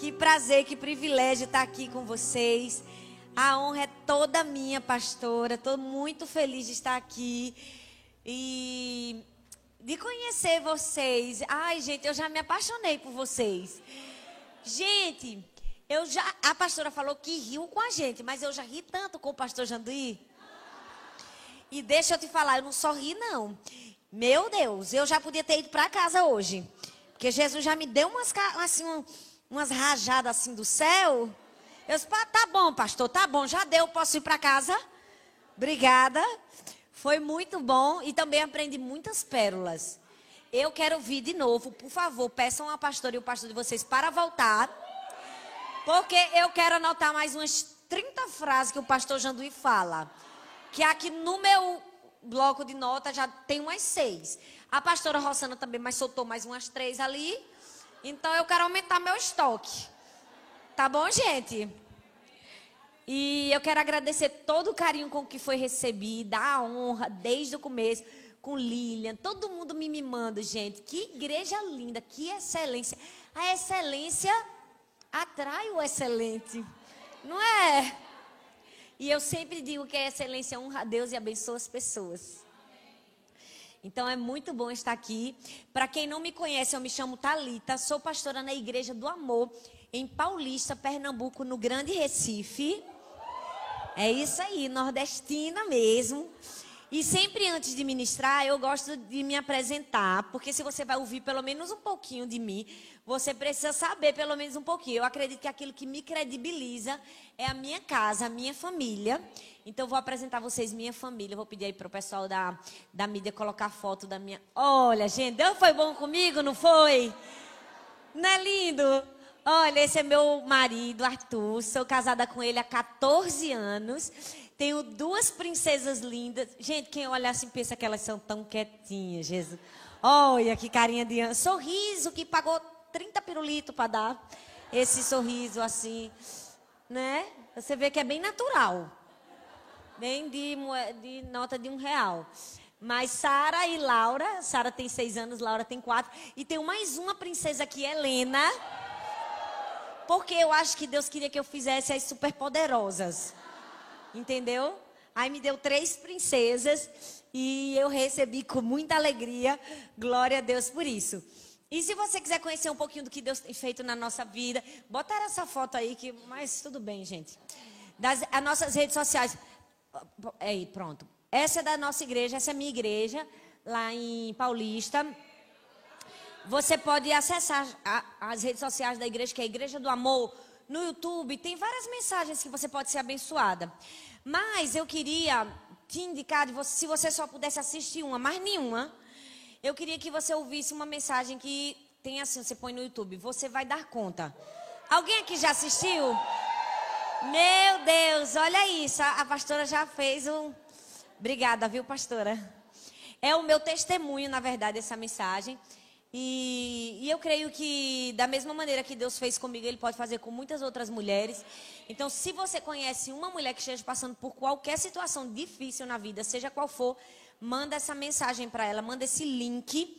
Que prazer, que privilégio estar aqui com vocês. A honra é toda minha, pastora. Estou muito feliz de estar aqui e de conhecer vocês. Ai, gente, eu já me apaixonei por vocês. Gente, eu já a pastora falou que riu com a gente, mas eu já ri tanto com o pastor Janduí. E deixa eu te falar, eu não só ri não. Meu Deus, eu já podia ter ido para casa hoje. Porque Jesus já me deu umas assim, umas rajadas assim do céu. Eu disse, tá bom, pastor, tá bom, já deu, posso ir para casa? Obrigada. Foi muito bom e também aprendi muitas pérolas. Eu quero vir de novo, por favor, peçam a pastora e o pastor de vocês para voltar. Porque eu quero anotar mais umas 30 frases que o pastor Janduí fala. Que aqui no meu bloco de nota já tem umas seis. A pastora Rossana também mas soltou mais umas três ali. Então eu quero aumentar meu estoque. Tá bom, gente? E eu quero agradecer todo o carinho com que foi recebida, a honra desde o começo, com Lilian, todo mundo me mimando, gente. Que igreja linda, que excelência. A excelência atrai o excelente, não é? E eu sempre digo que a excelência honra a Deus e abençoa as pessoas. Então é muito bom estar aqui. Para quem não me conhece, eu me chamo Talita, sou pastora na Igreja do Amor em Paulista, Pernambuco, no Grande Recife. É isso aí, nordestina mesmo. E sempre antes de ministrar, eu gosto de me apresentar, porque se você vai ouvir pelo menos um pouquinho de mim, você precisa saber pelo menos um pouquinho. Eu acredito que aquilo que me credibiliza é a minha casa, a minha família. Então, eu vou apresentar a vocês minha família. Eu vou pedir aí para o pessoal da, da mídia colocar foto da minha. Olha, gente, foi bom comigo, não foi? Não é lindo? Olha, esse é meu marido, Arthur. Sou casada com ele há 14 anos. Tenho duas princesas lindas. Gente, quem olha assim pensa que elas são tão quietinhas, Jesus. Olha que carinha de sorriso que pagou 30 pirulitos para dar. Esse sorriso assim, né? Você vê que é bem natural. Bem de, de nota de um real. Mas Sara e Laura, Sara tem seis anos, Laura tem quatro. E tem mais uma princesa aqui, Helena. Porque eu acho que Deus queria que eu fizesse as superpoderosas. Entendeu? Aí me deu três princesas e eu recebi com muita alegria. Glória a Deus por isso. E se você quiser conhecer um pouquinho do que Deus tem feito na nossa vida, botar essa foto aí que, mas tudo bem, gente. Das as nossas redes sociais. Aí, pronto. Essa é da nossa igreja, essa é a minha igreja lá em Paulista. Você pode acessar a, as redes sociais da igreja, que é a Igreja do Amor, no YouTube. Tem várias mensagens que você pode ser abençoada. Mas eu queria te indicar, se você só pudesse assistir uma, mais nenhuma, eu queria que você ouvisse uma mensagem que tem assim, você põe no YouTube, você vai dar conta. Alguém aqui já assistiu? Meu Deus, olha isso, a, pastora já fez um... Obrigada, viu, pastora? É o meu testemunho, na verdade, essa mensagem. E, e, eu creio que, da mesma maneira que Deus fez comigo, Ele pode fazer com muitas outras mulheres. Então, se você conhece uma mulher que esteja passando por qualquer situação difícil na vida, seja qual for, manda essa mensagem para ela, manda esse link.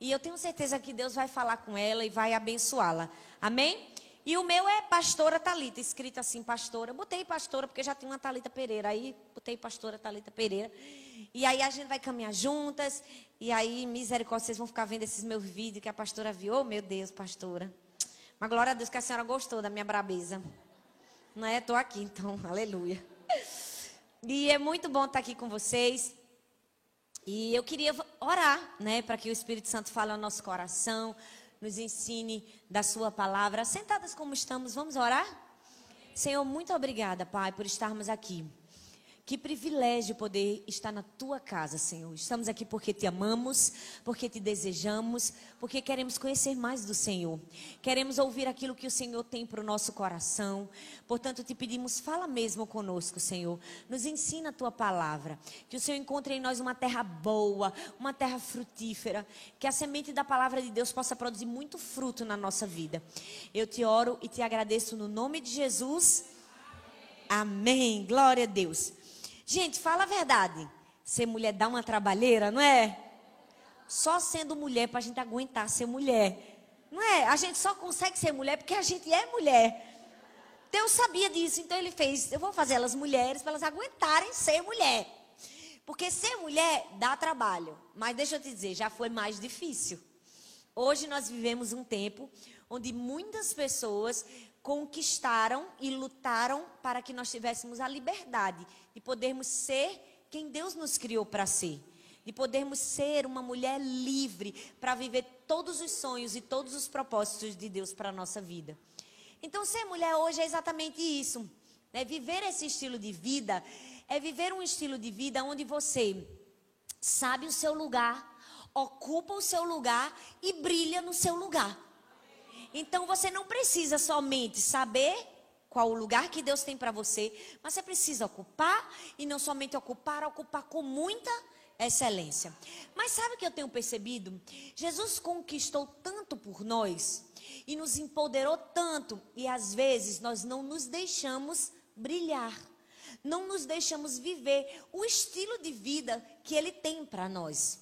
E eu tenho certeza que Deus vai falar com ela e vai abençoá-la. Amém? E o meu é Pastora Talita, escrito assim, pastora. Botei pastora porque já tinha uma Talita Pereira. Aí botei pastora Talita Pereira. E aí a gente vai caminhar juntas. E aí, misericórdia, vocês vão ficar vendo esses meus vídeos que a pastora viu. Oh, meu Deus, pastora. Mas glória a Deus que a senhora gostou da minha brabeza. Não é? Estou aqui, então, aleluia. E é muito bom estar aqui com vocês. E eu queria orar, né, para que o Espírito Santo fale ao nosso coração, nos ensine da sua palavra. Sentadas como estamos, vamos orar? Senhor, muito obrigada, Pai, por estarmos aqui. Que privilégio poder estar na tua casa, Senhor. Estamos aqui porque te amamos, porque te desejamos, porque queremos conhecer mais do Senhor. Queremos ouvir aquilo que o Senhor tem para o nosso coração. Portanto, te pedimos, fala mesmo conosco, Senhor. Nos ensina a tua palavra. Que o Senhor encontre em nós uma terra boa, uma terra frutífera. Que a semente da palavra de Deus possa produzir muito fruto na nossa vida. Eu te oro e te agradeço no nome de Jesus. Amém. Glória a Deus. Gente, fala a verdade. Ser mulher dá uma trabalheira, não é? Só sendo mulher para a gente aguentar ser mulher. Não é? A gente só consegue ser mulher porque a gente é mulher. Deus sabia disso, então ele fez, eu vou fazer elas mulheres para elas aguentarem ser mulher. Porque ser mulher dá trabalho, mas deixa eu te dizer, já foi mais difícil. Hoje nós vivemos um tempo onde muitas pessoas conquistaram e lutaram para que nós tivéssemos a liberdade de podermos ser quem Deus nos criou para ser. De podermos ser uma mulher livre para viver todos os sonhos e todos os propósitos de Deus para a nossa vida. Então, ser mulher hoje é exatamente isso. Né? Viver esse estilo de vida é viver um estilo de vida onde você sabe o seu lugar, ocupa o seu lugar e brilha no seu lugar. Então você não precisa somente saber qual o lugar que Deus tem para você, mas você precisa ocupar e não somente ocupar, ocupar com muita excelência. Mas sabe o que eu tenho percebido? Jesus conquistou tanto por nós e nos empoderou tanto e às vezes nós não nos deixamos brilhar. Não nos deixamos viver o estilo de vida que ele tem para nós.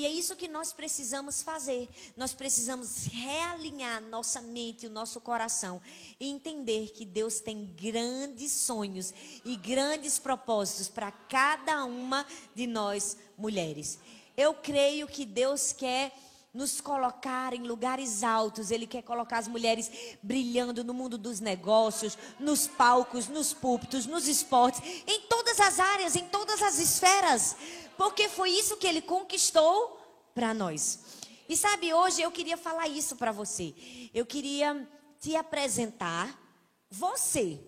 E é isso que nós precisamos fazer. Nós precisamos realinhar nossa mente, o nosso coração e entender que Deus tem grandes sonhos e grandes propósitos para cada uma de nós mulheres. Eu creio que Deus quer nos colocar em lugares altos. Ele quer colocar as mulheres brilhando no mundo dos negócios, nos palcos, nos púlpitos, nos esportes, em todas as áreas, em todas as esferas porque foi isso que ele conquistou para nós. E sabe, hoje eu queria falar isso para você. Eu queria te apresentar você.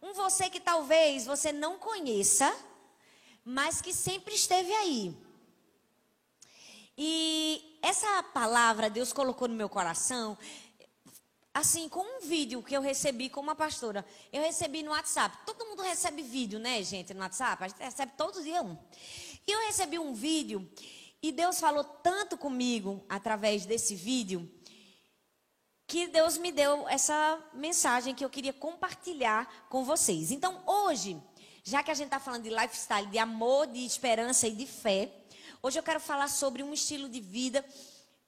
Um você que talvez você não conheça, mas que sempre esteve aí. E essa palavra Deus colocou no meu coração, assim, com um vídeo que eu recebi com uma pastora. Eu recebi no WhatsApp. Todo mundo recebe vídeo, né, gente, no WhatsApp? A gente recebe todo dia um. E eu recebi um vídeo e Deus falou tanto comigo através desse vídeo que Deus me deu essa mensagem que eu queria compartilhar com vocês. Então, hoje, já que a gente está falando de lifestyle, de amor, de esperança e de fé, hoje eu quero falar sobre um estilo de vida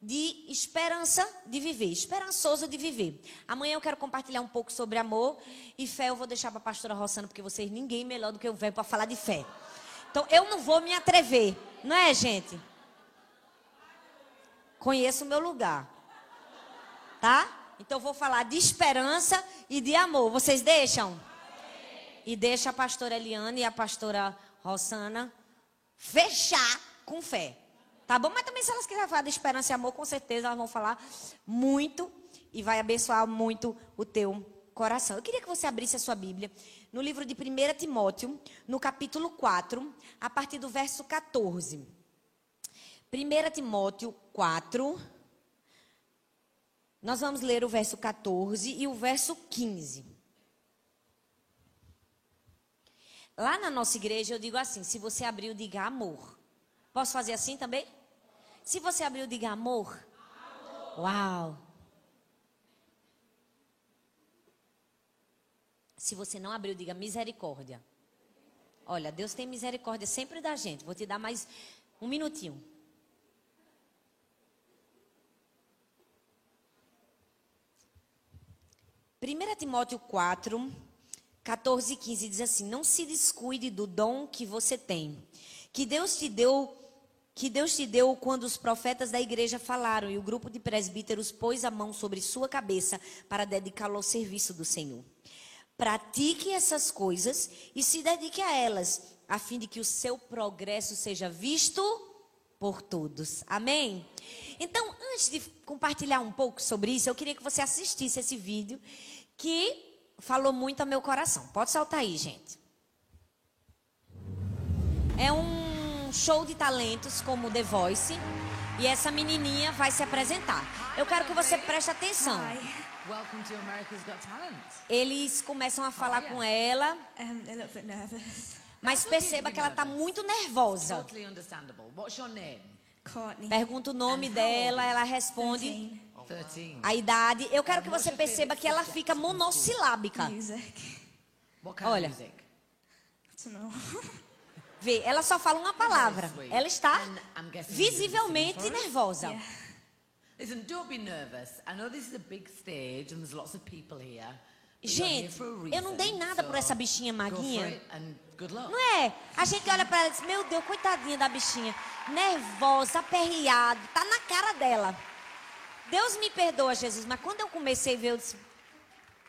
de esperança de viver, esperançoso de viver. Amanhã eu quero compartilhar um pouco sobre amor e fé. Eu vou deixar para a pastora Rossana, porque vocês ninguém melhor do que eu venho para falar de fé. Então eu não vou me atrever, não é, gente? Conheço o meu lugar. Tá? Então eu vou falar de esperança e de amor. Vocês deixam? E deixa a pastora Eliane e a pastora Rossana fechar com fé. Tá bom? Mas também se elas quiserem falar de esperança e amor, com certeza elas vão falar muito e vai abençoar muito o teu coração. Eu queria que você abrisse a sua Bíblia no livro de 1 Timóteo, no capítulo 4, a partir do verso 14. 1 Timóteo 4, nós vamos ler o verso 14 e o verso 15. Lá na nossa igreja eu digo assim: se você abriu, diga amor. Posso fazer assim também? Se você abriu, diga amor. amor. Uau! Se você não abriu, diga misericórdia. Olha, Deus tem misericórdia sempre da gente. Vou te dar mais um minutinho. Primeira Timóteo 4, 14 e 15 diz assim: Não se descuide do dom que você tem, que Deus te deu, que Deus te deu quando os profetas da igreja falaram e o grupo de presbíteros pôs a mão sobre sua cabeça para dedicá-lo ao serviço do Senhor. Pratique essas coisas e se dedique a elas, a fim de que o seu progresso seja visto por todos. Amém? Então, antes de compartilhar um pouco sobre isso, eu queria que você assistisse esse vídeo que falou muito ao meu coração. Pode saltar aí, gente. É um show de talentos como The Voice e essa menininha vai se apresentar. Eu quero que você preste atenção. Eles começam a falar com ela. Mas perceba que ela está muito nervosa. Pergunta o nome dela, ela responde a idade. Eu quero que você perceba que ela fica monossilábica. Olha. Vê, ela só fala uma palavra. Ela está visivelmente nervosa. Listen, don't be nervous. I know this is a big stage and there's lots of people here. but you're Gente, eu não dei nada por essa bichinha maguinha. Não é? A gente olha pra ela e diz, meu Deus, coitadinha da bichinha. Nervosa, aperreada, tá na cara dela. Deus me perdoa, Jesus, mas quando eu comecei a ver, eu disse,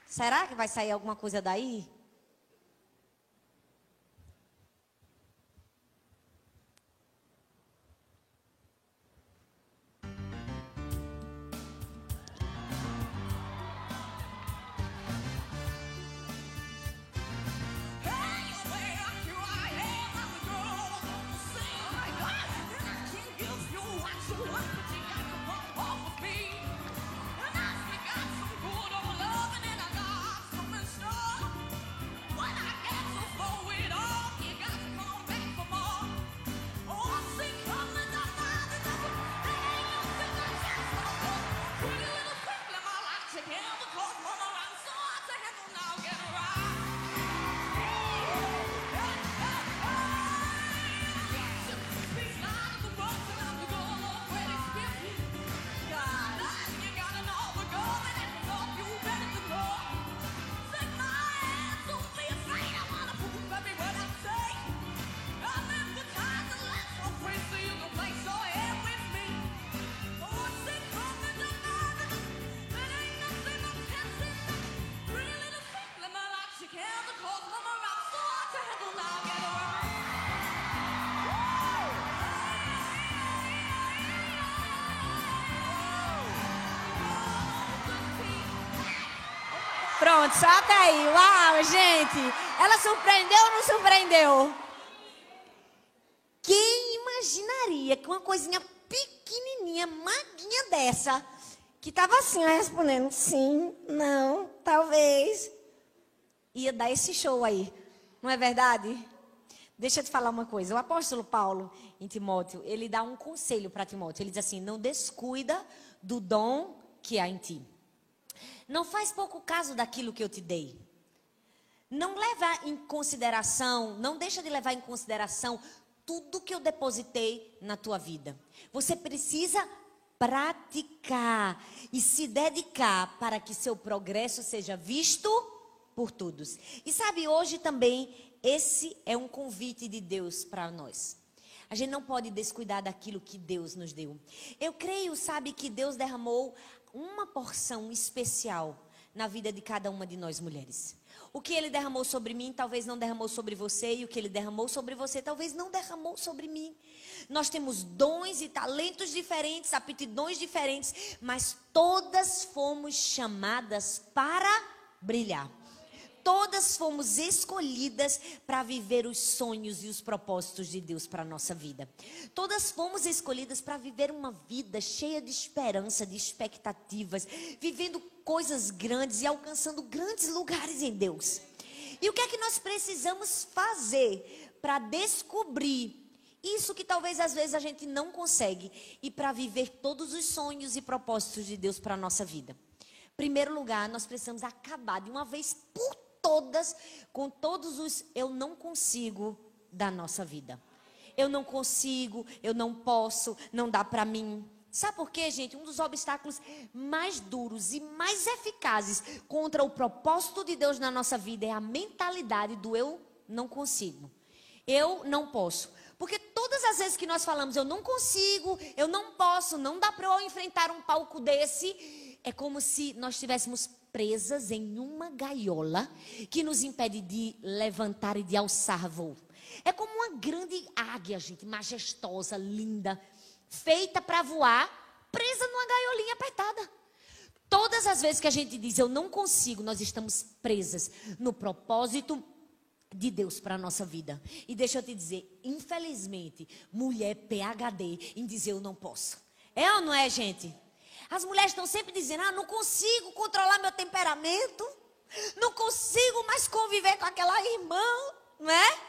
será que vai sair alguma coisa daí? Pronto, só até aí. Uau, gente. Ela surpreendeu ou não surpreendeu? Quem imaginaria que uma coisinha pequenininha, maguinha dessa, que tava assim, respondendo sim, não, talvez, ia dar esse show aí. Não é verdade? Deixa eu te falar uma coisa. O apóstolo Paulo, em Timóteo, ele dá um conselho para Timóteo. Ele diz assim: não descuida do dom que há em ti. Não faz pouco caso daquilo que eu te dei. Não leva em consideração, não deixa de levar em consideração tudo que eu depositei na tua vida. Você precisa praticar e se dedicar para que seu progresso seja visto por todos. E sabe, hoje também esse é um convite de Deus para nós. A gente não pode descuidar daquilo que Deus nos deu. Eu creio, sabe, que Deus derramou uma porção especial na vida de cada uma de nós mulheres. O que ele derramou sobre mim, talvez não derramou sobre você, e o que ele derramou sobre você, talvez não derramou sobre mim. Nós temos dons e talentos diferentes, aptidões diferentes, mas todas fomos chamadas para brilhar. Todas fomos escolhidas para viver os sonhos e os propósitos de Deus para a nossa vida. Todas fomos escolhidas para viver uma vida cheia de esperança, de expectativas, vivendo coisas grandes e alcançando grandes lugares em Deus. E o que é que nós precisamos fazer para descobrir isso que talvez às vezes a gente não consegue e para viver todos os sonhos e propósitos de Deus para a nossa vida? Primeiro lugar, nós precisamos acabar de uma vez por todas com todos os eu não consigo da nossa vida. Eu não consigo, eu não posso, não dá para mim. Sabe por quê, gente? Um dos obstáculos mais duros e mais eficazes contra o propósito de Deus na nossa vida é a mentalidade do eu não consigo. Eu não posso. Porque todas as vezes que nós falamos eu não consigo, eu não posso, não dá para eu enfrentar um palco desse, é como se nós estivéssemos presas em uma gaiola que nos impede de levantar e de alçar voo. É como uma grande águia, gente, majestosa, linda, feita para voar, presa numa gaiolinha apertada. Todas as vezes que a gente diz eu não consigo, nós estamos presas no propósito de Deus para a nossa vida. E deixa eu te dizer, infelizmente, mulher PHD em dizer eu não posso. É ou não é, gente? As mulheres estão sempre dizendo: ah, não consigo controlar meu temperamento, não consigo mais conviver com aquela irmã, não é?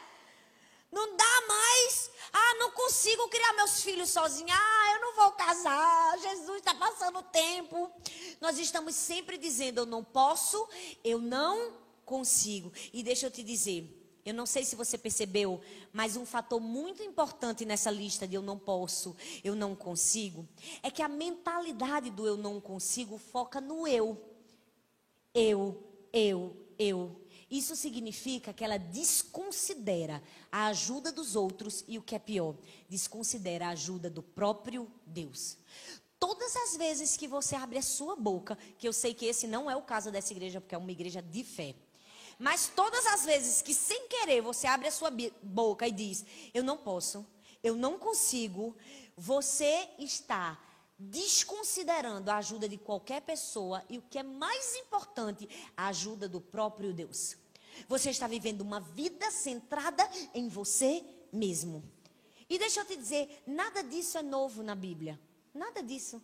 Não dá mais. Ah, não consigo criar meus filhos sozinha. Ah, eu não vou casar. Jesus está passando o tempo. Nós estamos sempre dizendo: eu não posso, eu não consigo. E deixa eu te dizer: Eu não sei se você percebeu, mas um fator muito importante nessa lista de eu não posso, eu não consigo, é que a mentalidade do eu não consigo foca no eu. Eu, eu, eu. Isso significa que ela desconsidera a ajuda dos outros e o que é pior, desconsidera a ajuda do próprio Deus. Todas as vezes que você abre a sua boca, que eu sei que esse não é o caso dessa igreja, porque é uma igreja de fé. Mas todas as vezes que sem querer você abre a sua boca e diz: Eu não posso, eu não consigo, você está desconsiderando a ajuda de qualquer pessoa e o que é mais importante, a ajuda do próprio Deus. Você está vivendo uma vida centrada em você mesmo. E deixa eu te dizer, nada disso é novo na Bíblia. Nada disso.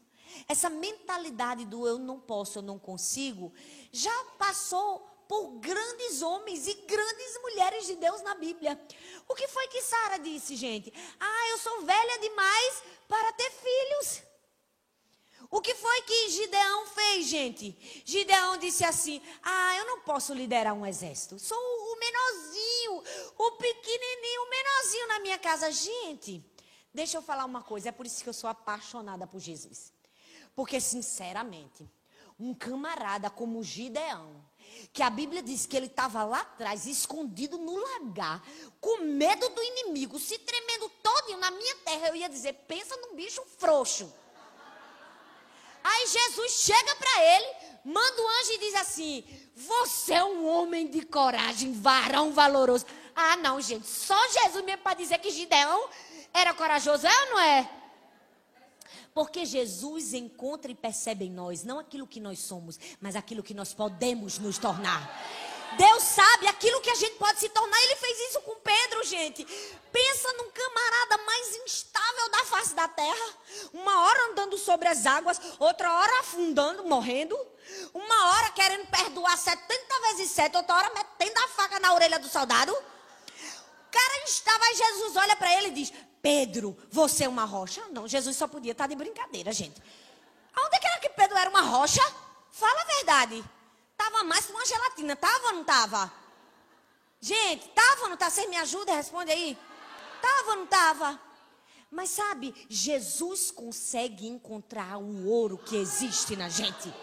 Essa mentalidade do eu não posso, eu não consigo, já passou por grandes homens e grandes mulheres de Deus na Bíblia. O que foi que Sara disse, gente? Ah, eu sou velha demais para ter filhos. O que foi que Gideão fez, gente? Gideão disse assim: Ah, eu não posso liderar um exército. Sou o menorzinho, o pequenininho, o menorzinho na minha casa. Gente, deixa eu falar uma coisa. É por isso que eu sou apaixonada por Jesus. Porque, sinceramente, um camarada como Gideão, que a Bíblia diz que ele estava lá atrás, escondido no lagar, com medo do inimigo, se tremendo todinho na minha terra, eu ia dizer: pensa num bicho frouxo. Aí Jesus chega para ele, manda o anjo e diz assim: Você é um homem de coragem, varão valoroso. Ah, não, gente, só Jesus mesmo para dizer que Gideão era corajoso, é ou não é? Porque Jesus encontra e percebe em nós não aquilo que nós somos, mas aquilo que nós podemos nos tornar. Deus sabe aquilo que a gente pode se tornar. Ele fez isso com Pedro, gente. Pensa num camarada mais instável da face da terra. Uma hora andando sobre as águas, outra hora afundando, morrendo. Uma hora querendo perdoar 70 vezes 7, outra hora metendo a faca na orelha do soldado. O cara estava, aí Jesus olha para ele e diz: Pedro, você é uma rocha? Não, Jesus só podia estar de brincadeira, gente. Aonde que era que Pedro era uma rocha? Fala a verdade. Tava mais que uma gelatina, tava ou não tava? Gente, tava ou não tava? Vocês me ajudam? Responde aí. Tava ou não tava? Mas sabe, Jesus consegue encontrar o ouro que existe na gente.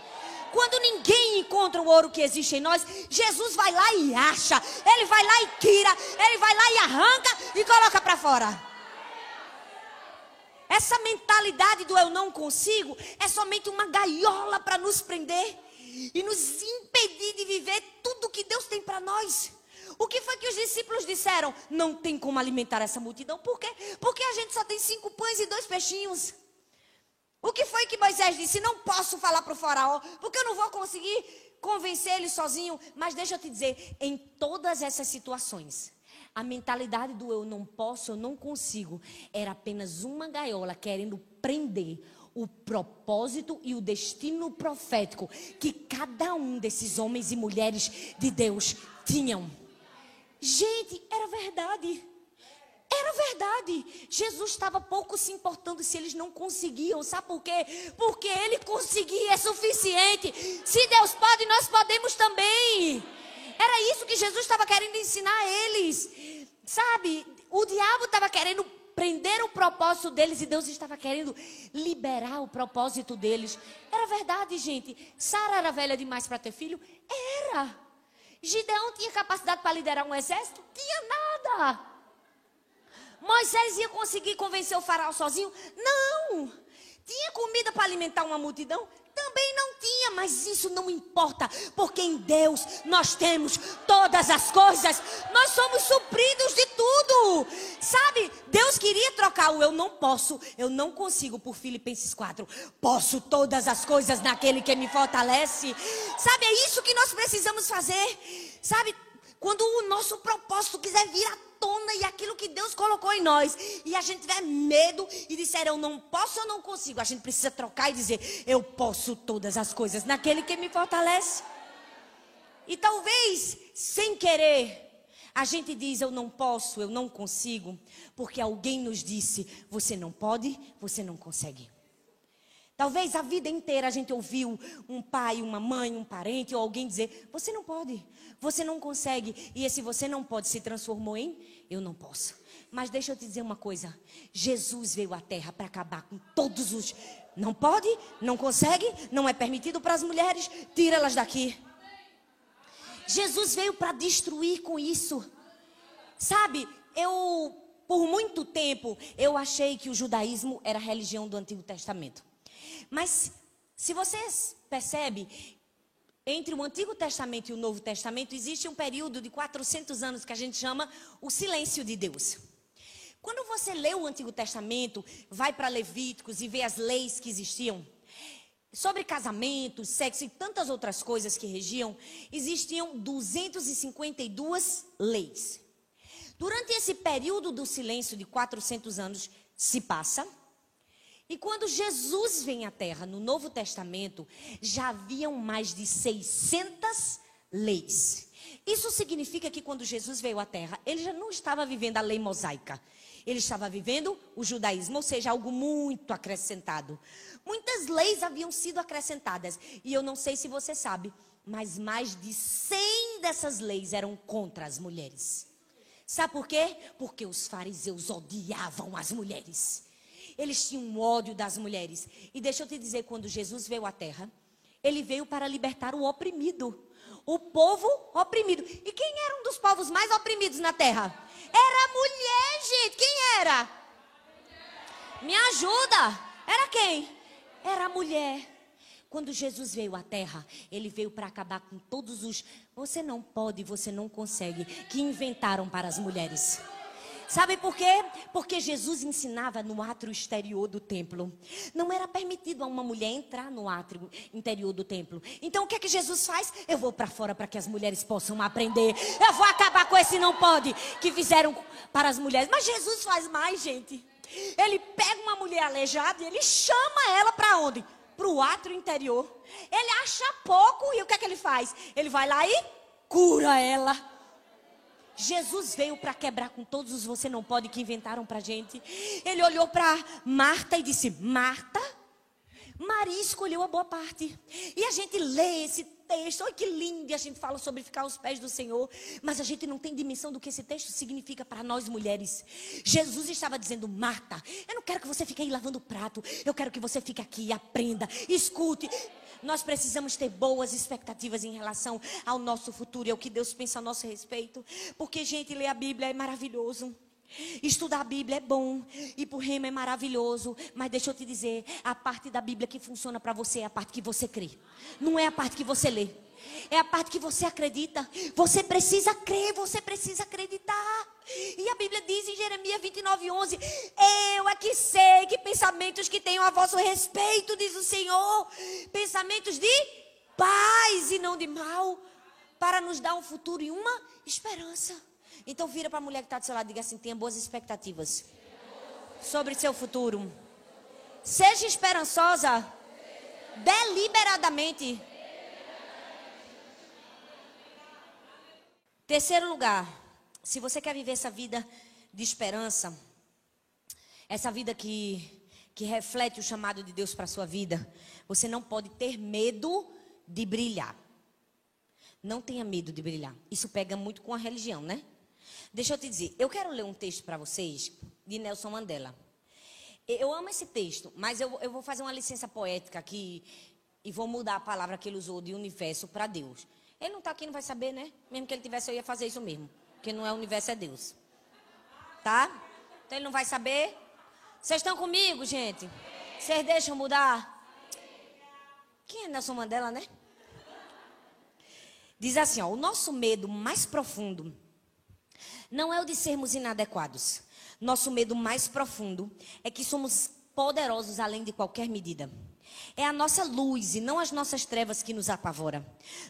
Quando ninguém encontra o ouro que existe em nós, Jesus vai lá e acha. Ele vai lá e tira. Ele vai lá e arranca e coloca para fora. Essa mentalidade do eu não consigo é somente uma gaiola para nos prender e nos impedir de viver tudo que Deus tem para nós. O que foi que os discípulos disseram? Não tem como alimentar essa multidão. Por quê? Porque a gente só tem cinco pães e dois peixinhos. O que foi que Moisés disse? Não posso falar para o faraó, porque eu não vou conseguir convencer ele sozinho. Mas deixa eu te dizer, em todas essas situações, a mentalidade do eu não posso, eu não consigo, era apenas uma gaiola querendo prender o propósito e o destino profético que cada um desses homens e mulheres de Deus tinham. Gente, era verdade. Era verdade. Jesus estava pouco se importando se eles não conseguiam. Sabe por quê? Porque ele conseguia, é suficiente. Se Deus pode, nós podemos também. Era isso que Jesus estava querendo ensinar a eles. Sabe? O diabo estava querendo prender o propósito deles e Deus estava querendo liberar o propósito deles. Era verdade, gente. Sara era velha demais para ter filho? Era. Gideão tinha capacidade para liderar um exército? Tinha nada. Moisés ia conseguir convencer o faraó sozinho? Não. Tinha comida para alimentar uma multidão? Também não tinha, mas isso não importa, porque em Deus nós temos todas as coisas, nós somos supridos de tudo. Sabe, Deus queria trocar o eu não posso, eu não consigo por Filipenses 4. Posso todas as coisas naquele que me fortalece. Sabe, é isso que nós precisamos fazer. Sabe, quando o nosso propósito quiser vir à tona e aquilo que Deus colocou em nós, e a gente tiver medo e disser eu não posso, eu não consigo, a gente precisa trocar e dizer eu posso todas as coisas naquele que me fortalece. E talvez, sem querer, a gente diz eu não posso, eu não consigo, porque alguém nos disse você não pode, você não consegue. Talvez a vida inteira a gente ouviu um pai, uma mãe, um parente ou alguém dizer: você não pode, você não consegue. E esse você não pode se transformou em eu não posso. Mas deixa eu te dizer uma coisa: Jesus veio à terra para acabar com todos os. Não pode, não consegue, não é permitido para as mulheres, tira elas daqui. Jesus veio para destruir com isso. Sabe, eu, por muito tempo, eu achei que o judaísmo era a religião do Antigo Testamento. Mas, se vocês percebem, entre o Antigo Testamento e o Novo Testamento existe um período de 400 anos que a gente chama o silêncio de Deus. Quando você lê o Antigo Testamento, vai para Levíticos e vê as leis que existiam, sobre casamento, sexo e tantas outras coisas que regiam, existiam 252 leis. Durante esse período do silêncio de 400 anos, se passa. E quando Jesus vem à Terra, no Novo Testamento, já haviam mais de 600 leis. Isso significa que quando Jesus veio à Terra, ele já não estava vivendo a lei mosaica. Ele estava vivendo o judaísmo, ou seja, algo muito acrescentado. Muitas leis haviam sido acrescentadas. E eu não sei se você sabe, mas mais de 100 dessas leis eram contra as mulheres. Sabe por quê? Porque os fariseus odiavam as mulheres. Eles tinham um ódio das mulheres. E deixa eu te dizer, quando Jesus veio à terra, ele veio para libertar o oprimido. O povo oprimido. E quem era um dos povos mais oprimidos na terra? Era a mulher, gente. Quem era? Me ajuda. Era quem? Era a mulher. Quando Jesus veio à terra, ele veio para acabar com todos os você não pode, você não consegue que inventaram para as mulheres. Sabe por quê? Porque Jesus ensinava no átrio exterior do templo. Não era permitido a uma mulher entrar no átrio interior do templo. Então o que é que Jesus faz? Eu vou para fora para que as mulheres possam aprender. Eu vou acabar com esse não pode que fizeram para as mulheres. Mas Jesus faz mais, gente. Ele pega uma mulher aleijada e ele chama ela para onde? Para o átrio interior. Ele acha pouco e o que é que ele faz? Ele vai lá e cura ela. Jesus veio para quebrar com todos os você não pode que inventaram para gente. Ele olhou para Marta e disse: Marta, Maria escolheu a boa parte. E a gente lê esse texto, olha que lindo, e a gente fala sobre ficar aos pés do Senhor, mas a gente não tem dimensão do que esse texto significa para nós mulheres. Jesus estava dizendo: Marta, eu não quero que você fique aí lavando prato, eu quero que você fique aqui aprenda, escute. Nós precisamos ter boas expectativas em relação ao nosso futuro e ao que Deus pensa a nosso respeito. Porque, gente, ler a Bíblia é maravilhoso. Estudar a Bíblia é bom e por rema é maravilhoso, mas deixa eu te dizer, a parte da Bíblia que funciona para você é a parte que você crê. Não é a parte que você lê. É a parte que você acredita. Você precisa crer, você precisa acreditar. E a Bíblia diz em Jeremias 29, 11: Eu é que sei que pensamentos que tenho a vosso respeito, diz o Senhor, pensamentos de paz e não de mal, para nos dar um futuro e uma esperança. Então vira para a mulher que está do seu lado e diga assim: tenha boas expectativas sobre seu futuro. Seja esperançosa deliberadamente. Terceiro lugar, se você quer viver essa vida de esperança, essa vida que, que reflete o chamado de Deus para a sua vida, você não pode ter medo de brilhar. Não tenha medo de brilhar. Isso pega muito com a religião, né? Deixa eu te dizer, eu quero ler um texto para vocês de Nelson Mandela. Eu amo esse texto, mas eu, eu vou fazer uma licença poética aqui e vou mudar a palavra que ele usou de universo para Deus. Ele não está aqui, não vai saber, né? Mesmo que ele tivesse, eu ia fazer isso mesmo. Porque não é o universo, é Deus. Tá? Então ele não vai saber. Vocês estão comigo, gente? Vocês deixam mudar? Quem é Nelson Mandela, né? Diz assim, ó, o nosso medo mais profundo não é o de sermos inadequados. Nosso medo mais profundo é que somos poderosos além de qualquer medida. É a nossa luz e não as nossas trevas que nos apavora.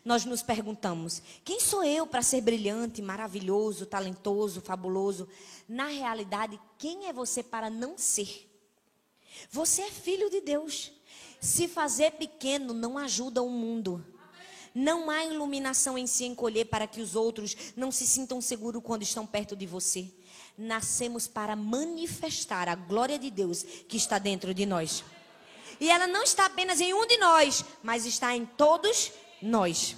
Nós nos perguntamos: quem sou eu para ser brilhante, maravilhoso, talentoso, fabuloso? Na realidade, quem é você para não ser? Você é filho de Deus. Se fazer pequeno não ajuda o mundo. Não há iluminação em se encolher para que os outros não se sintam seguros quando estão perto de você. Nascemos para manifestar a glória de Deus que está dentro de nós. E ela não está apenas em um de nós, mas está em todos nós.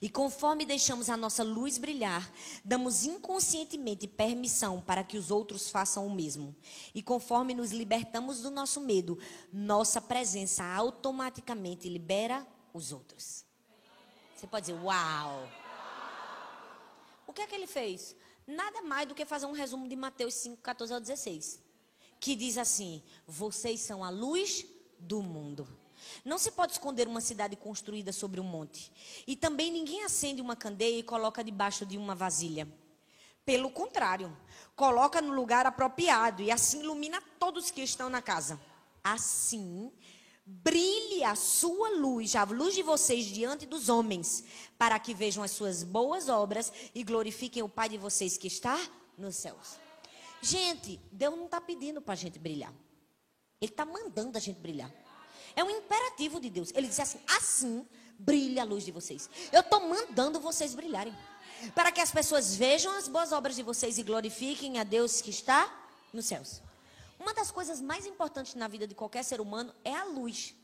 E conforme deixamos a nossa luz brilhar, damos inconscientemente permissão para que os outros façam o mesmo. E conforme nos libertamos do nosso medo, nossa presença automaticamente libera os outros. Você pode dizer, uau! O que é que ele fez? Nada mais do que fazer um resumo de Mateus 5, 14 ao 16. Que diz assim: Vocês são a luz do mundo. Não se pode esconder uma cidade construída sobre um monte. E também ninguém acende uma candeia e coloca debaixo de uma vasilha. Pelo contrário, coloca no lugar apropriado e assim ilumina todos que estão na casa. Assim, brilhe a sua luz, a luz de vocês diante dos homens, para que vejam as suas boas obras e glorifiquem o Pai de vocês que está nos céus. Gente, Deus não está pedindo para a gente brilhar. Ele está mandando a gente brilhar. É um imperativo de Deus. Ele diz assim: assim brilha a luz de vocês. Eu estou mandando vocês brilharem. Para que as pessoas vejam as boas obras de vocês e glorifiquem a Deus que está nos céus. Uma das coisas mais importantes na vida de qualquer ser humano é a luz.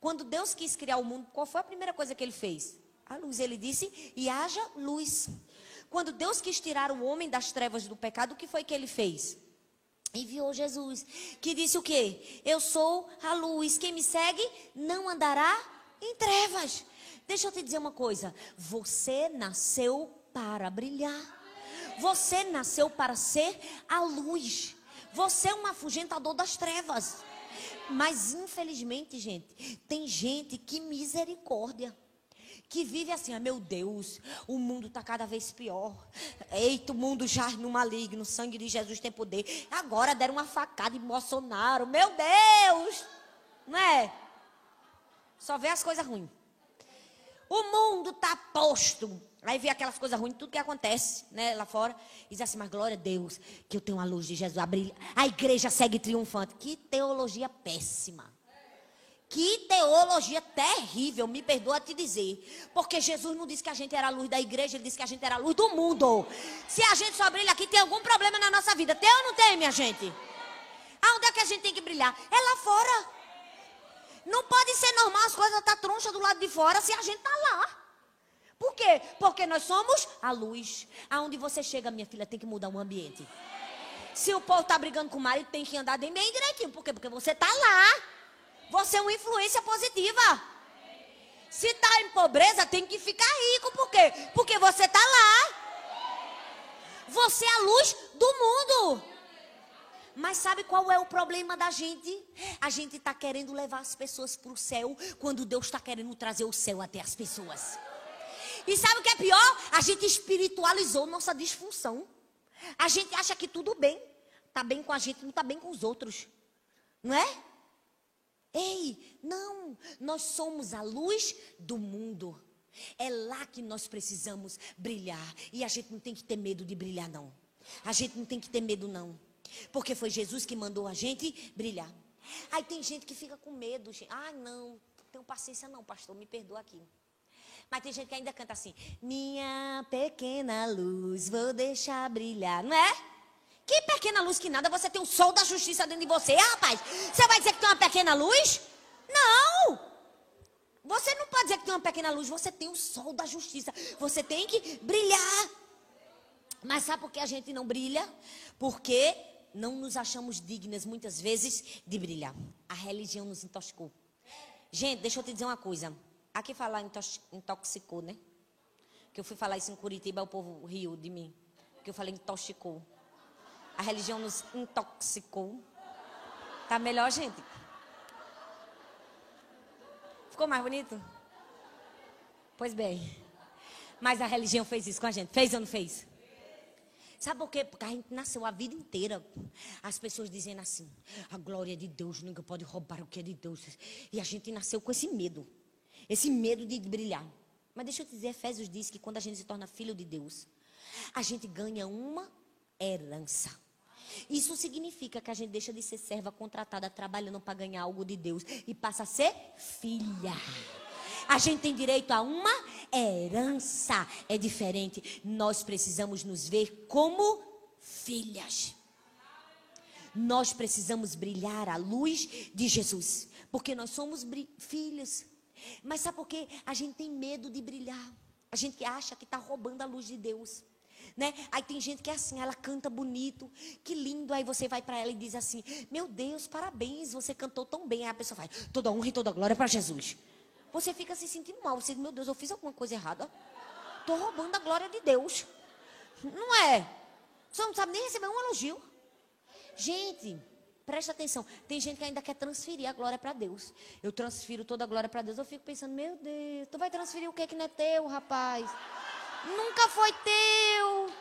Quando Deus quis criar o mundo, qual foi a primeira coisa que ele fez? A luz. Ele disse: e haja luz. Quando Deus quis tirar o homem das trevas do pecado, o que foi que ele fez? Enviou Jesus, que disse o quê? Eu sou a luz. Quem me segue não andará em trevas. Deixa eu te dizer uma coisa. Você nasceu para brilhar. Você nasceu para ser a luz. Você é um afugentador das trevas. Mas infelizmente, gente, tem gente que misericórdia. Que vive assim, ah, meu Deus, o mundo está cada vez pior. Eita, o mundo jaz no maligno, o sangue de Jesus tem poder. Agora deram uma facada em Bolsonaro, meu Deus! Não é? Só vê as coisas ruins. O mundo está posto. Aí vê aquelas coisas ruins, tudo que acontece né, lá fora. E diz assim, mas glória a Deus, que eu tenho a luz de Jesus a. A igreja segue triunfante. Que teologia péssima. Que teologia terrível, me perdoa te dizer. Porque Jesus não disse que a gente era a luz da igreja, ele disse que a gente era a luz do mundo. Se a gente só brilha aqui, tem algum problema na nossa vida. Tem ou não tem, minha gente? Aonde é que a gente tem que brilhar? É lá fora. Não pode ser normal as coisas estar tá troncha do lado de fora se a gente está lá. Por quê? Porque nós somos a luz. Aonde você chega, minha filha, tem que mudar o ambiente. Se o povo está brigando com o marido, tem que andar bem direitinho. Por quê? Porque você está lá. Você é uma influência positiva. Se está em pobreza, tem que ficar rico. Por quê? Porque você está lá. Você é a luz do mundo. Mas sabe qual é o problema da gente? A gente está querendo levar as pessoas para o céu, quando Deus está querendo trazer o céu até as pessoas. E sabe o que é pior? A gente espiritualizou nossa disfunção. A gente acha que tudo bem. Está bem com a gente, não está bem com os outros. Não é? Ei, não, nós somos a luz do mundo. É lá que nós precisamos brilhar. E a gente não tem que ter medo de brilhar, não. A gente não tem que ter medo, não. Porque foi Jesus que mandou a gente brilhar. Aí tem gente que fica com medo. Ah, não, tenho paciência, não, pastor, me perdoa aqui. Mas tem gente que ainda canta assim: Minha pequena luz, vou deixar brilhar. Não é? Que pequena luz que nada, você tem o sol da justiça dentro de você, rapaz. Você vai dizer que tem uma pequena luz? Não! Você não pode dizer que tem uma pequena luz, você tem o sol da justiça. Você tem que brilhar. Mas sabe por que a gente não brilha? Porque não nos achamos dignas, muitas vezes, de brilhar. A religião nos intoxicou. Gente, deixa eu te dizer uma coisa. Aqui falar intoxicou, né? Que eu fui falar isso em Curitiba, o povo riu de mim. Que eu falei intoxicou. A religião nos intoxicou. Tá melhor, gente? Ficou mais bonito? Pois bem. Mas a religião fez isso com a gente. Fez ou não fez? Sabe por quê? Porque a gente nasceu a vida inteira. As pessoas dizendo assim: a glória de Deus nunca pode roubar o que é de Deus. E a gente nasceu com esse medo. Esse medo de brilhar. Mas deixa eu te dizer: Efésios diz que quando a gente se torna filho de Deus, a gente ganha uma herança. Isso significa que a gente deixa de ser serva contratada trabalhando para ganhar algo de Deus e passa a ser filha. A gente tem direito a uma herança. É diferente. Nós precisamos nos ver como filhas. Nós precisamos brilhar a luz de Jesus, porque nós somos filhos. Mas sabe por quê? A gente tem medo de brilhar. A gente acha que está roubando a luz de Deus. Né? Aí tem gente que é assim, ela canta bonito, que lindo. Aí você vai para ela e diz assim: Meu Deus, parabéns, você cantou tão bem. Aí a pessoa faz: Toda honra e toda glória para Jesus. Você fica se sentindo mal. Você diz: Meu Deus, eu fiz alguma coisa errada. Estou roubando a glória de Deus. Não é? Você não sabe nem receber um elogio. Gente, presta atenção. Tem gente que ainda quer transferir a glória para Deus. Eu transfiro toda a glória para Deus. Eu fico pensando, meu Deus, tu vai transferir o que que não é teu, rapaz? Nunca foi teu.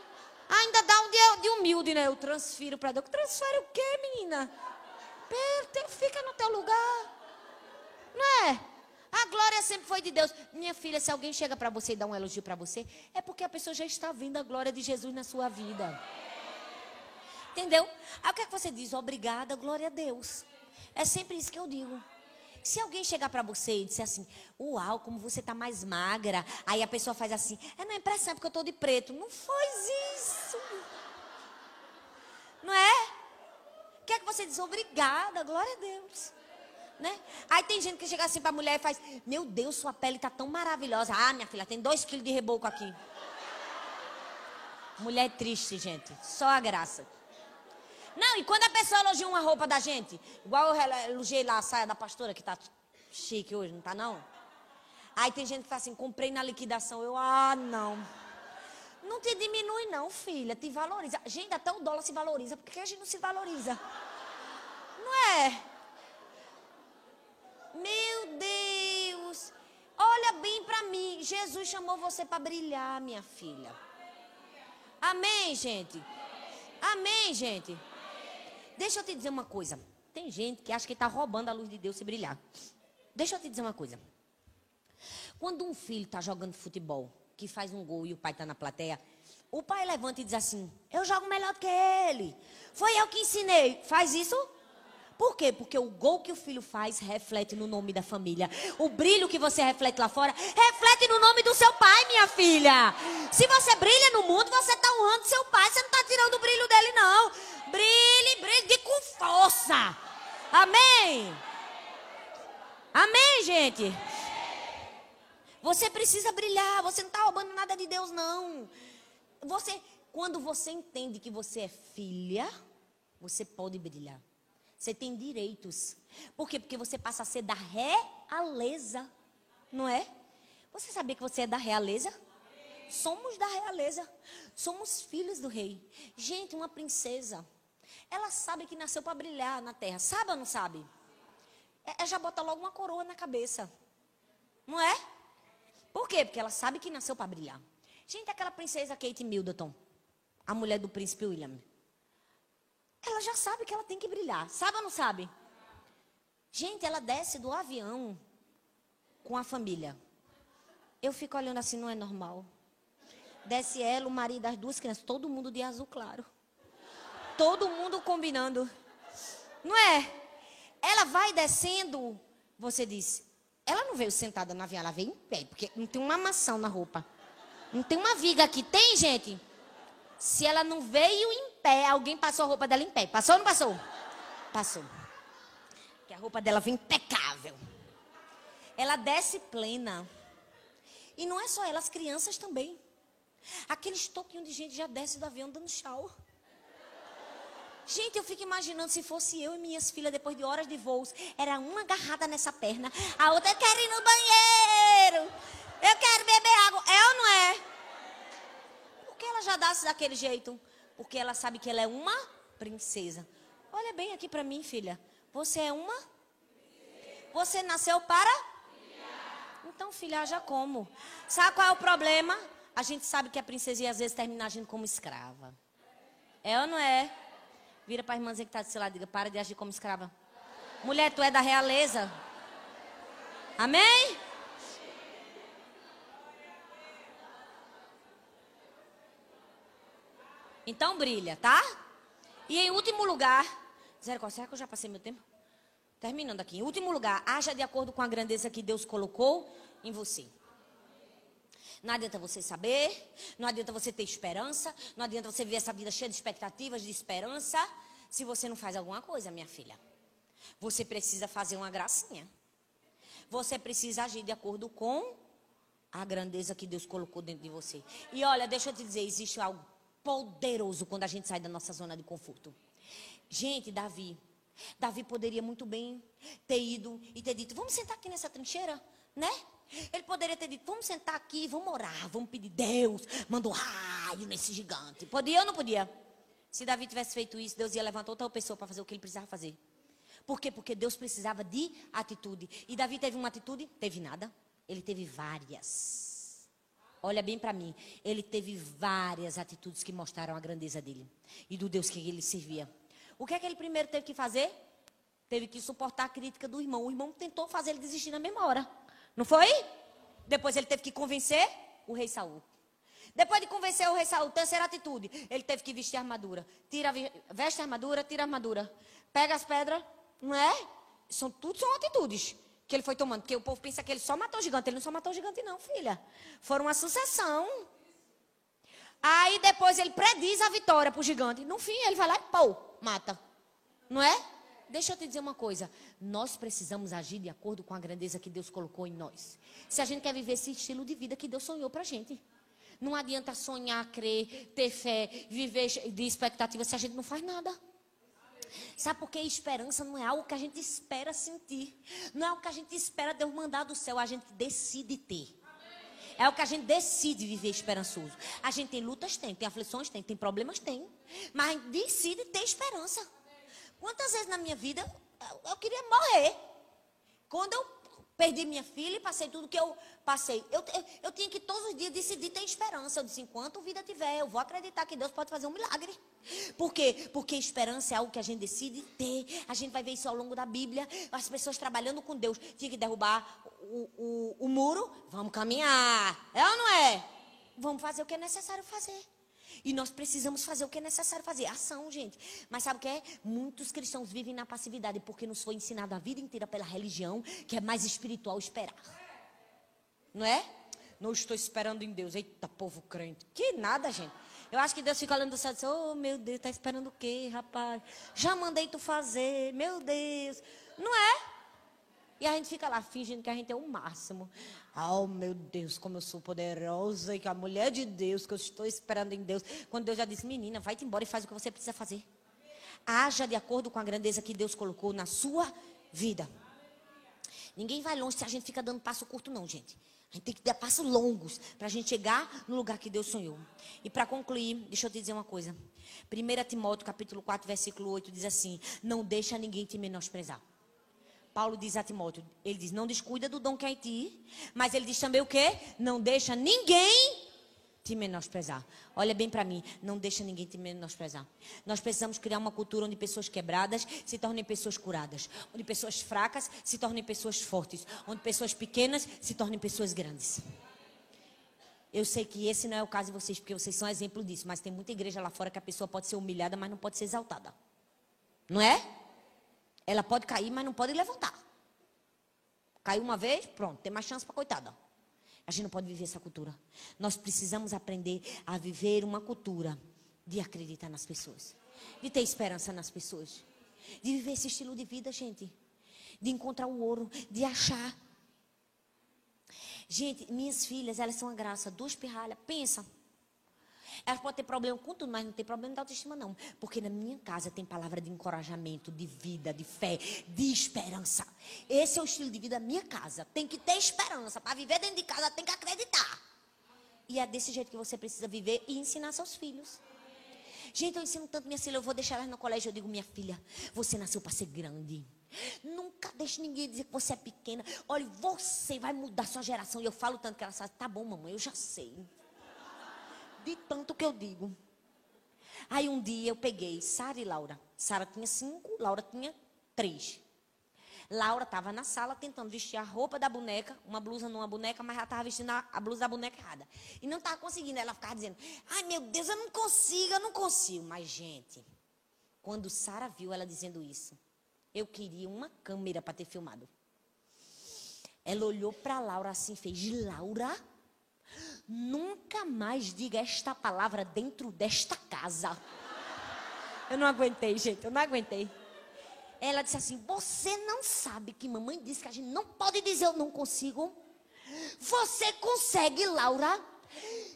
Ainda dá um de, de humilde, né? Eu transfiro para Deus. Transfere o quê, menina? Fica no teu lugar. Não é? A glória sempre foi de Deus. Minha filha, se alguém chega para você e dá um elogio para você, é porque a pessoa já está vendo a glória de Jesus na sua vida. Entendeu? Aí o que é que você diz? Obrigada, glória a Deus. É sempre isso que eu digo. Se alguém chegar para você e disser assim, uau, como você tá mais magra, aí a pessoa faz assim, é minha impressão porque eu tô de preto. Não faz isso. Não é? O que é que você diz? Obrigada, glória a Deus. Né? Aí tem gente que chega assim pra mulher e faz, meu Deus, sua pele tá tão maravilhosa. Ah, minha filha, tem dois quilos de reboco aqui. Mulher triste, gente. Só a graça. Não, e quando a pessoa elogia uma roupa da gente, igual eu elogiei lá a saia da pastora, que tá chique hoje, não tá não? Aí tem gente que fala assim, comprei na liquidação. Eu, ah, não. Não te diminui não, filha, te valoriza. Gente, até o dólar se valoriza, por que a gente não se valoriza? Não é? Meu Deus. Olha bem pra mim, Jesus chamou você para brilhar, minha filha. Amém, gente? Amém, gente? Deixa eu te dizer uma coisa. Tem gente que acha que está roubando a luz de Deus se brilhar. Deixa eu te dizer uma coisa. Quando um filho está jogando futebol, que faz um gol e o pai está na plateia, o pai levanta e diz assim: Eu jogo melhor do que ele. Foi eu que ensinei. Faz isso? Por quê? Porque o gol que o filho faz reflete no nome da família. O brilho que você reflete lá fora reflete no nome do seu pai, minha filha. Se você brilha no mundo, você está honrando seu pai. Você não está tirando o brilho dele, não. Brilhe, brilhe com força. Amém? Amém, gente? Você precisa brilhar. Você não está roubando nada de Deus, não. Você, quando você entende que você é filha, você pode brilhar. Você tem direitos. Por quê? Porque você passa a ser da realeza. Não é? Você sabia que você é da realeza? Somos da realeza. Somos filhos do rei. Gente, uma princesa. Ela sabe que nasceu para brilhar na terra. Sabe ou não sabe? Ela já bota logo uma coroa na cabeça. Não é? Por quê? Porque ela sabe que nasceu para brilhar. Gente, aquela princesa Kate Middleton, a mulher do príncipe William. Ela já sabe que ela tem que brilhar. Sabe ou não sabe? Gente, ela desce do avião com a família. Eu fico olhando assim, não é normal. Desce ela, o marido, as duas crianças, todo mundo de azul claro. Todo mundo combinando. Não é? Ela vai descendo, você diz, ela não veio sentada no avião, ela veio em pé, porque não tem uma maçã na roupa. Não tem uma viga aqui. Tem, gente? Se ela não veio em pé, alguém passou a roupa dela em pé. Passou ou não passou? Passou. Que a roupa dela vem impecável. Ela desce plena. E não é só ela, as crianças também. Aqueles toquinhos de gente já desce do avião dando tchau. Gente, eu fico imaginando se fosse eu e minhas filhas, depois de horas de voos, era uma agarrada nessa perna, a outra, eu quero ir no banheiro, eu quero beber água. É ou não é? Por que ela já desce daquele jeito? Porque ela sabe que ela é uma princesa. Olha bem aqui para mim, filha. Você é uma? Você nasceu para? Então, filha, já como? Sabe qual é o problema? A gente sabe que a princesinha às vezes termina agindo como escrava. É ou não é? Vira para a irmãzinha que está do seu lado e diga, para de agir como escrava. Mulher, tu é da realeza. Amém? Então brilha, tá? E em último lugar, qual será que eu já passei meu tempo? Terminando aqui. Em último lugar, haja de acordo com a grandeza que Deus colocou em você. Não adianta você saber, não adianta você ter esperança, não adianta você viver essa vida cheia de expectativas, de esperança, se você não faz alguma coisa, minha filha. Você precisa fazer uma gracinha. Você precisa agir de acordo com a grandeza que Deus colocou dentro de você. E olha, deixa eu te dizer, existe algo poderoso quando a gente sai da nossa zona de conforto. Gente, Davi, Davi poderia muito bem ter ido e ter dito: vamos sentar aqui nessa trincheira, né? Ele poderia ter dito: vamos sentar aqui, vamos orar, vamos pedir Deus, manda um raio nesse gigante. Podia ou não podia? Se Davi tivesse feito isso, Deus ia levantar outra pessoa para fazer o que ele precisava fazer. Por quê? Porque Deus precisava de atitude. E Davi teve uma atitude? Teve nada. Ele teve várias. Olha bem para mim. Ele teve várias atitudes que mostraram a grandeza dele e do Deus que ele servia. O que é que ele primeiro teve que fazer? Teve que suportar a crítica do irmão. O irmão tentou fazer ele desistir na mesma hora. Não foi? Depois ele teve que convencer o rei Saul. Depois de convencer o rei Saul, terceira atitude, ele teve que vestir a armadura. Tira, veste a armadura, tira a armadura. Pega as pedras, não é? São, tudo são atitudes que ele foi tomando. Porque o povo pensa que ele só matou o gigante. Ele não só matou o gigante, não, filha. Foram uma sucessão. Aí depois ele prediz a vitória pro gigante. No fim, ele vai lá e pô, mata. Não é? Deixa eu te dizer uma coisa. Nós precisamos agir de acordo com a grandeza que Deus colocou em nós. Se a gente quer viver esse estilo de vida que Deus sonhou pra gente. Não adianta sonhar, crer, ter fé, viver de expectativa se a gente não faz nada. Sabe por que esperança não é algo que a gente espera sentir? Não é algo que a gente espera Deus mandar do céu, a gente decide ter. É o que a gente decide viver esperançoso. A gente tem lutas, tem, tem aflições, tem, tem problemas, tem. Mas a gente decide ter esperança. Quantas vezes na minha vida eu, eu queria morrer? Quando eu perdi minha filha e passei tudo que eu passei, eu, eu, eu tinha que todos os dias decidir ter esperança. Eu disse, enquanto vida tiver, eu vou acreditar que Deus pode fazer um milagre. Por quê? Porque esperança é algo que a gente decide ter. A gente vai ver isso ao longo da Bíblia. As pessoas trabalhando com Deus. Tinha que derrubar o, o, o muro. Vamos caminhar. É ou não é? Vamos fazer o que é necessário fazer. E nós precisamos fazer o que é necessário fazer. Ação, gente. Mas sabe o que é? Muitos cristãos vivem na passividade porque nos foi ensinado a vida inteira pela religião que é mais espiritual esperar. Não é? Não estou esperando em Deus. Eita, povo crente. Que nada, gente. Eu acho que Deus fica olhando do céu e diz, oh, meu Deus, tá esperando o quê, rapaz? Já mandei tu fazer, meu Deus. Não é? E a gente fica lá fingindo que a gente é o máximo. Oh, meu Deus, como eu sou poderosa e que a mulher de Deus, que eu estou esperando em Deus. Quando Deus já disse, menina, vai-te embora e faz o que você precisa fazer. Haja de acordo com a grandeza que Deus colocou na sua vida. Ninguém vai longe se a gente fica dando passo curto, não, gente. A gente tem que dar passos longos para a gente chegar no lugar que Deus sonhou. E para concluir, deixa eu te dizer uma coisa. 1 Timóteo, capítulo 4, versículo 8, diz assim: Não deixa ninguém te menosprezar. Paulo diz a Timóteo, ele diz, não descuida do dom que é em ti, mas ele diz também o quê? Não deixa ninguém te menosprezar. Olha bem para mim, não deixa ninguém te menosprezar. Nós precisamos criar uma cultura onde pessoas quebradas se tornem pessoas curadas, onde pessoas fracas se tornem pessoas fortes, onde pessoas pequenas se tornem pessoas grandes. Eu sei que esse não é o caso de vocês, porque vocês são exemplo disso, mas tem muita igreja lá fora que a pessoa pode ser humilhada, mas não pode ser exaltada. Não é? Ela pode cair, mas não pode levantar. Caiu uma vez, pronto, tem mais chance para coitada. A gente não pode viver essa cultura. Nós precisamos aprender a viver uma cultura de acreditar nas pessoas, de ter esperança nas pessoas, de viver esse estilo de vida, gente, de encontrar o ouro, de achar. Gente, minhas filhas, elas são uma graça, duas pirralhas. Pensa. Elas podem ter problema com tudo, mas não tem problema de autoestima, não. Porque na minha casa tem palavra de encorajamento, de vida, de fé, de esperança. Esse é o estilo de vida da minha casa. Tem que ter esperança. Para viver dentro de casa, tem que acreditar. E é desse jeito que você precisa viver e ensinar seus filhos. Gente, eu ensino tanto minha filha, eu vou deixar elas no colégio. Eu digo, minha filha, você nasceu para ser grande. Nunca deixe ninguém dizer que você é pequena. Olha, você vai mudar sua geração. E eu falo tanto que ela fala, tá bom, mamãe, eu já sei de tanto que eu digo. Aí um dia eu peguei Sara e Laura. Sara tinha cinco, Laura tinha três. Laura estava na sala tentando vestir a roupa da boneca, uma blusa numa boneca, mas ela estava vestindo a, a blusa da boneca errada. E não estava conseguindo. Ela ficava dizendo: Ai meu Deus, eu não consigo, eu não consigo. Mas, gente, quando Sara viu ela dizendo isso, eu queria uma câmera para ter filmado. Ela olhou para Laura assim fez: Laura, nunca mais diga esta palavra dentro desta casa. Eu não aguentei, gente, eu não aguentei. Ela disse assim: Você não sabe que mamãe disse que a gente não pode dizer eu não consigo? Você consegue, Laura.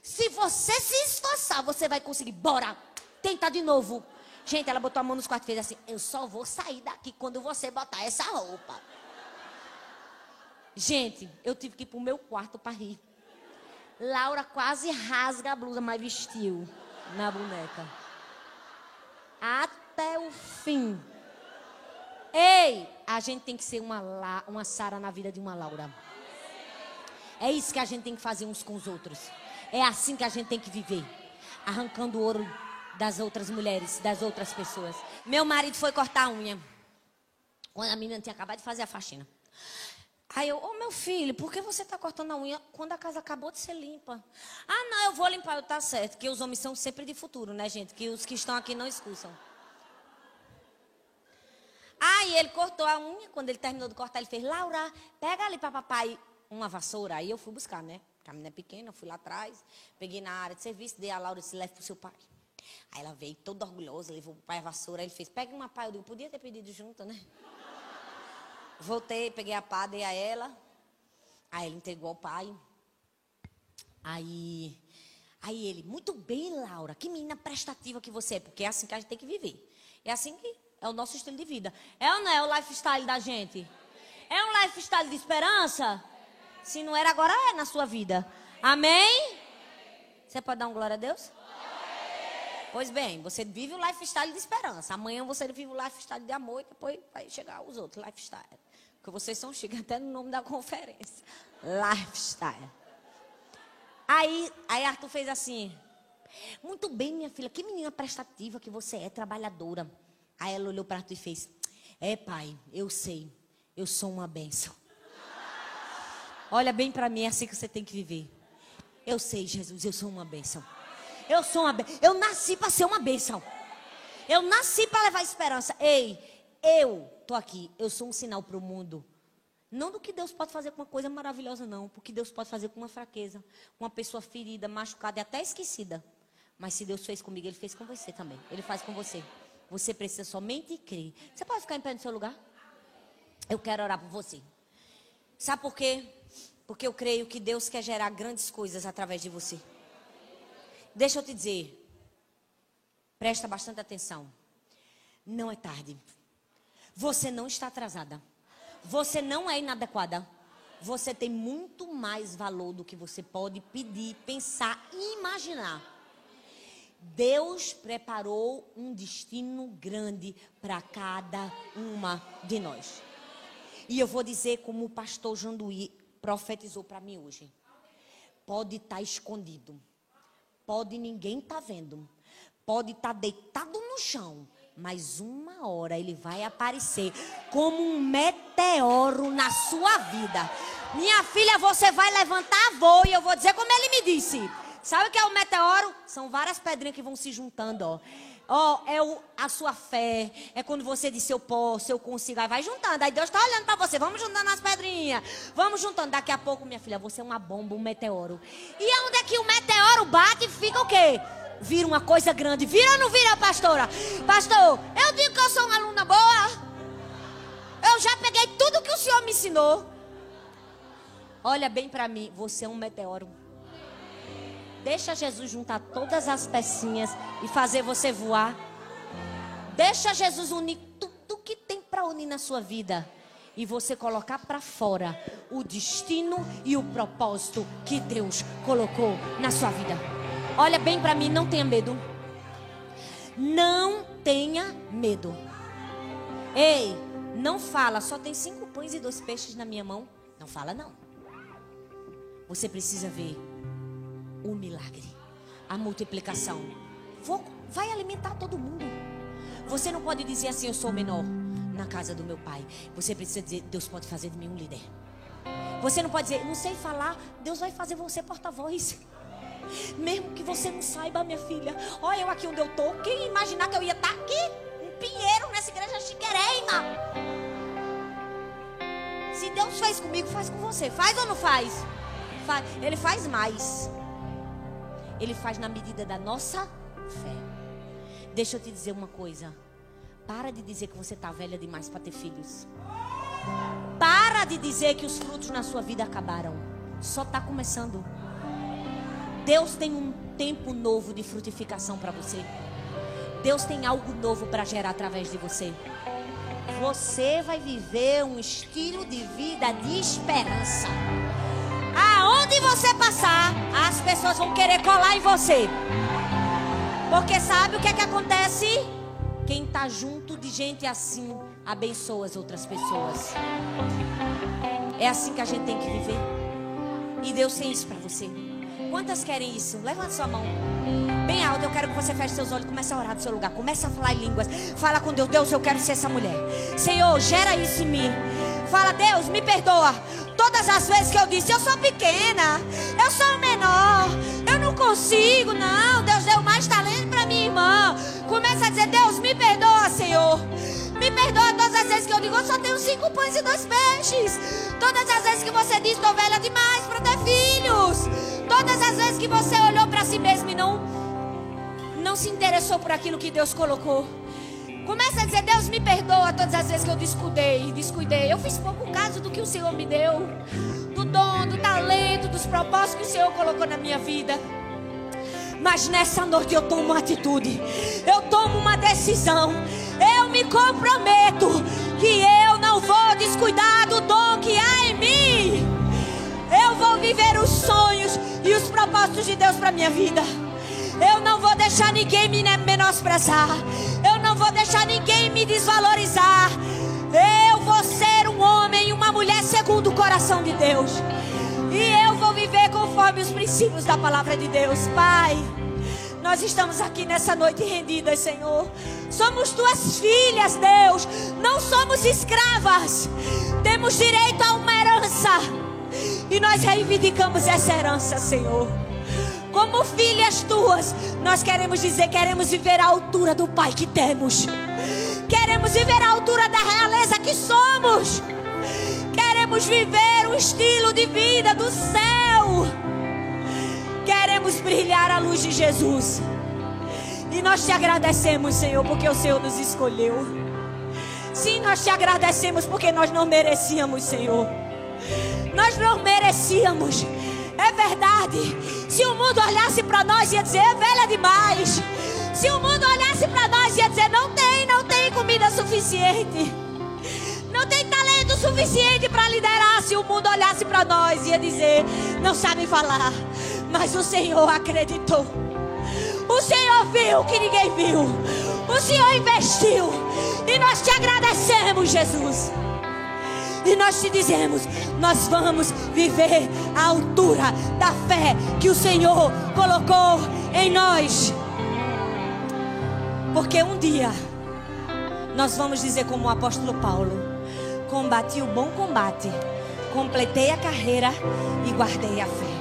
Se você se esforçar, você vai conseguir. Bora! Tenta de novo. Gente, ela botou a mão nos quatro e fez assim: Eu só vou sair daqui quando você botar essa roupa. Gente, eu tive que ir pro meu quarto para rir. Laura quase rasga a blusa, mas vestiu na boneca. Até o fim. Ei, a gente tem que ser uma, uma Sara na vida de uma Laura. É isso que a gente tem que fazer uns com os outros. É assim que a gente tem que viver. Arrancando o ouro das outras mulheres, das outras pessoas. Meu marido foi cortar a unha. Quando a menina tinha acabado de fazer a faxina. Aí eu, ô meu filho, por que você está cortando a unha quando a casa acabou de ser limpa? Ah, não, eu vou limpar, tá certo. Que os homens são sempre de futuro, né, gente? Que os que estão aqui não escutam. Aí ele cortou a unha, quando ele terminou de cortar, ele fez, Laura, pega ali para papai uma vassoura. Aí eu fui buscar, né? Porque a menina é pequena, eu fui lá atrás, peguei na área de serviço, dei a Laura e disse, leve pro seu pai. Aí ela veio toda orgulhosa, levou pro pai a vassoura, aí ele fez, pega uma pá, eu digo, podia ter pedido junto, né? Voltei, peguei a pá, dei a ela. Aí ele entregou ao pai. Aí, aí ele, muito bem, Laura, que menina prestativa que você é, porque é assim que a gente tem que viver. É assim que é o nosso estilo de vida. É ou não é o lifestyle da gente? É um lifestyle de esperança? Se não era, agora é na sua vida. Amém? Você pode dar um glória a Deus? Pois bem, você vive o lifestyle de esperança. Amanhã você vive o lifestyle de amor e depois vai chegar os outros lifestyle. Porque vocês são chiques até no nome da conferência. Lifestyle. Aí, aí Arthur fez assim. Muito bem, minha filha, que menina prestativa que você é, trabalhadora. Aí ela olhou para Arthur e fez: É, pai, eu sei, eu sou uma bênção. Olha bem para mim, é assim que você tem que viver. Eu sei, Jesus, eu sou uma bênção. Eu sou uma. Eu nasci para ser uma bênção. Eu nasci para levar esperança. Ei, eu tô aqui. Eu sou um sinal para o mundo. Não do que Deus pode fazer com uma coisa maravilhosa, não. Porque Deus pode fazer com uma fraqueza, uma pessoa ferida, machucada e até esquecida. Mas se Deus fez comigo, Ele fez com você também. Ele faz com você. Você precisa somente crer. Você pode ficar em pé no seu lugar? Eu quero orar por você. Sabe por quê? Porque eu creio que Deus quer gerar grandes coisas através de você. Deixa eu te dizer. Presta bastante atenção. Não é tarde. Você não está atrasada. Você não é inadequada. Você tem muito mais valor do que você pode pedir, pensar e imaginar. Deus preparou um destino grande para cada uma de nós. E eu vou dizer como o pastor Janduí profetizou para mim hoje. Pode estar escondido. Pode ninguém estar vendo. Pode estar deitado no chão. Mas uma hora ele vai aparecer como um meteoro na sua vida. Minha filha, você vai levantar voo e eu vou dizer como ele me disse. Sabe o que é o meteoro? São várias pedrinhas que vão se juntando, ó. Ó, é o, a sua fé. É quando você diz eu posso, eu consigo. Aí vai juntando. Aí Deus está olhando para você. Vamos juntando as pedrinhas. Vamos juntando. Daqui a pouco, minha filha, você é uma bomba, um meteoro. E onde é que o meteoro bate, fica o quê? Vira uma coisa grande. Vira ou não vira, pastora? Pastor, eu digo que eu sou uma aluna boa. Eu já peguei tudo que o senhor me ensinou. Olha bem para mim. Você é um meteoro. Deixa Jesus juntar todas as pecinhas e fazer você voar. Deixa Jesus unir tudo que tem para unir na sua vida e você colocar para fora o destino e o propósito que Deus colocou na sua vida. Olha bem para mim, não tenha medo. Não tenha medo. Ei, não fala, só tem cinco pães e dois peixes na minha mão. Não fala não. Você precisa ver o milagre, a multiplicação. Vai alimentar todo mundo. Você não pode dizer assim, eu sou o menor na casa do meu pai. Você precisa dizer, Deus pode fazer de mim um líder. Você não pode dizer, não sei falar, Deus vai fazer você porta-voz. Mesmo que você não saiba, minha filha. Olha eu aqui onde eu tô. Quem imaginar que eu ia estar aqui? Um pinheiro nessa igreja chiquereima. Se Deus fez comigo, faz com você. Faz ou não faz? Faz. Ele faz mais. Ele faz na medida da nossa fé. Deixa eu te dizer uma coisa. Para de dizer que você está velha demais para ter filhos. Para de dizer que os frutos na sua vida acabaram. Só está começando. Deus tem um tempo novo de frutificação para você. Deus tem algo novo para gerar através de você. Você vai viver um estilo de vida de esperança. Aonde você passar, as pessoas vão querer colar em você. Porque sabe o que é que acontece? Quem está junto de gente assim abençoa as outras pessoas. É assim que a gente tem que viver. E Deus tem isso para você. Quantas querem isso? Levanta sua mão. Bem alto, eu quero que você feche seus olhos. Comece a orar do seu lugar. Comece a falar em línguas. Fala com Deus. Deus, eu quero ser essa mulher. Senhor, gera isso em mim. Fala, Deus, me perdoa. Todas as vezes que eu disse, eu sou pequena, eu sou menor, eu não consigo, não. Deus deu mais talento para minha irmã. Começa a dizer, Deus, me perdoa, Senhor. Me perdoa todas as vezes que eu digo, eu só tenho cinco pães e dois peixes. Todas as vezes que você diz, estou velha demais para ter filhos. Todas as vezes que você olhou para si mesmo e não, não se interessou por aquilo que Deus colocou. Começa a dizer, Deus me perdoa todas as vezes que eu descuidei, descuidei. Eu fiz pouco caso do que o Senhor me deu, do dom, do talento, dos propósitos que o Senhor colocou na minha vida. Mas nessa noite eu tomo uma atitude, eu tomo uma decisão, eu me comprometo que eu não vou descuidar do dom que há em mim. Eu vou viver os sonhos e os propósitos de Deus para minha vida. Eu não vou deixar ninguém me menosprezar. Eu não vou deixar ninguém me desvalorizar. Eu vou ser um homem e uma mulher segundo o coração de Deus. E eu vou viver conforme os princípios da palavra de Deus. Pai, nós estamos aqui nessa noite rendidas, Senhor. Somos tuas filhas, Deus. Não somos escravas. Temos direito a uma herança. E nós reivindicamos essa herança, Senhor. Como filhas tuas, nós queremos dizer, queremos viver a altura do Pai que temos. Queremos viver a altura da realeza que somos. Queremos viver o estilo de vida do céu. Queremos brilhar a luz de Jesus. E nós te agradecemos, Senhor, porque o Senhor nos escolheu. Sim, nós te agradecemos porque nós não merecíamos, Senhor. Nós não merecíamos. É verdade. Se o mundo olhasse para nós ia dizer, é velha demais. Se o mundo olhasse para nós ia dizer, não tem, não tem comida suficiente. Não tem talento suficiente para liderar. Se o mundo olhasse para nós ia dizer, não sabe falar. Mas o Senhor acreditou. O Senhor viu que ninguém viu. O Senhor investiu. E nós te agradecemos, Jesus. E nós te dizemos: nós vamos viver a altura da fé que o Senhor colocou em nós. Porque um dia nós vamos dizer, como o apóstolo Paulo: combati o bom combate, completei a carreira e guardei a fé.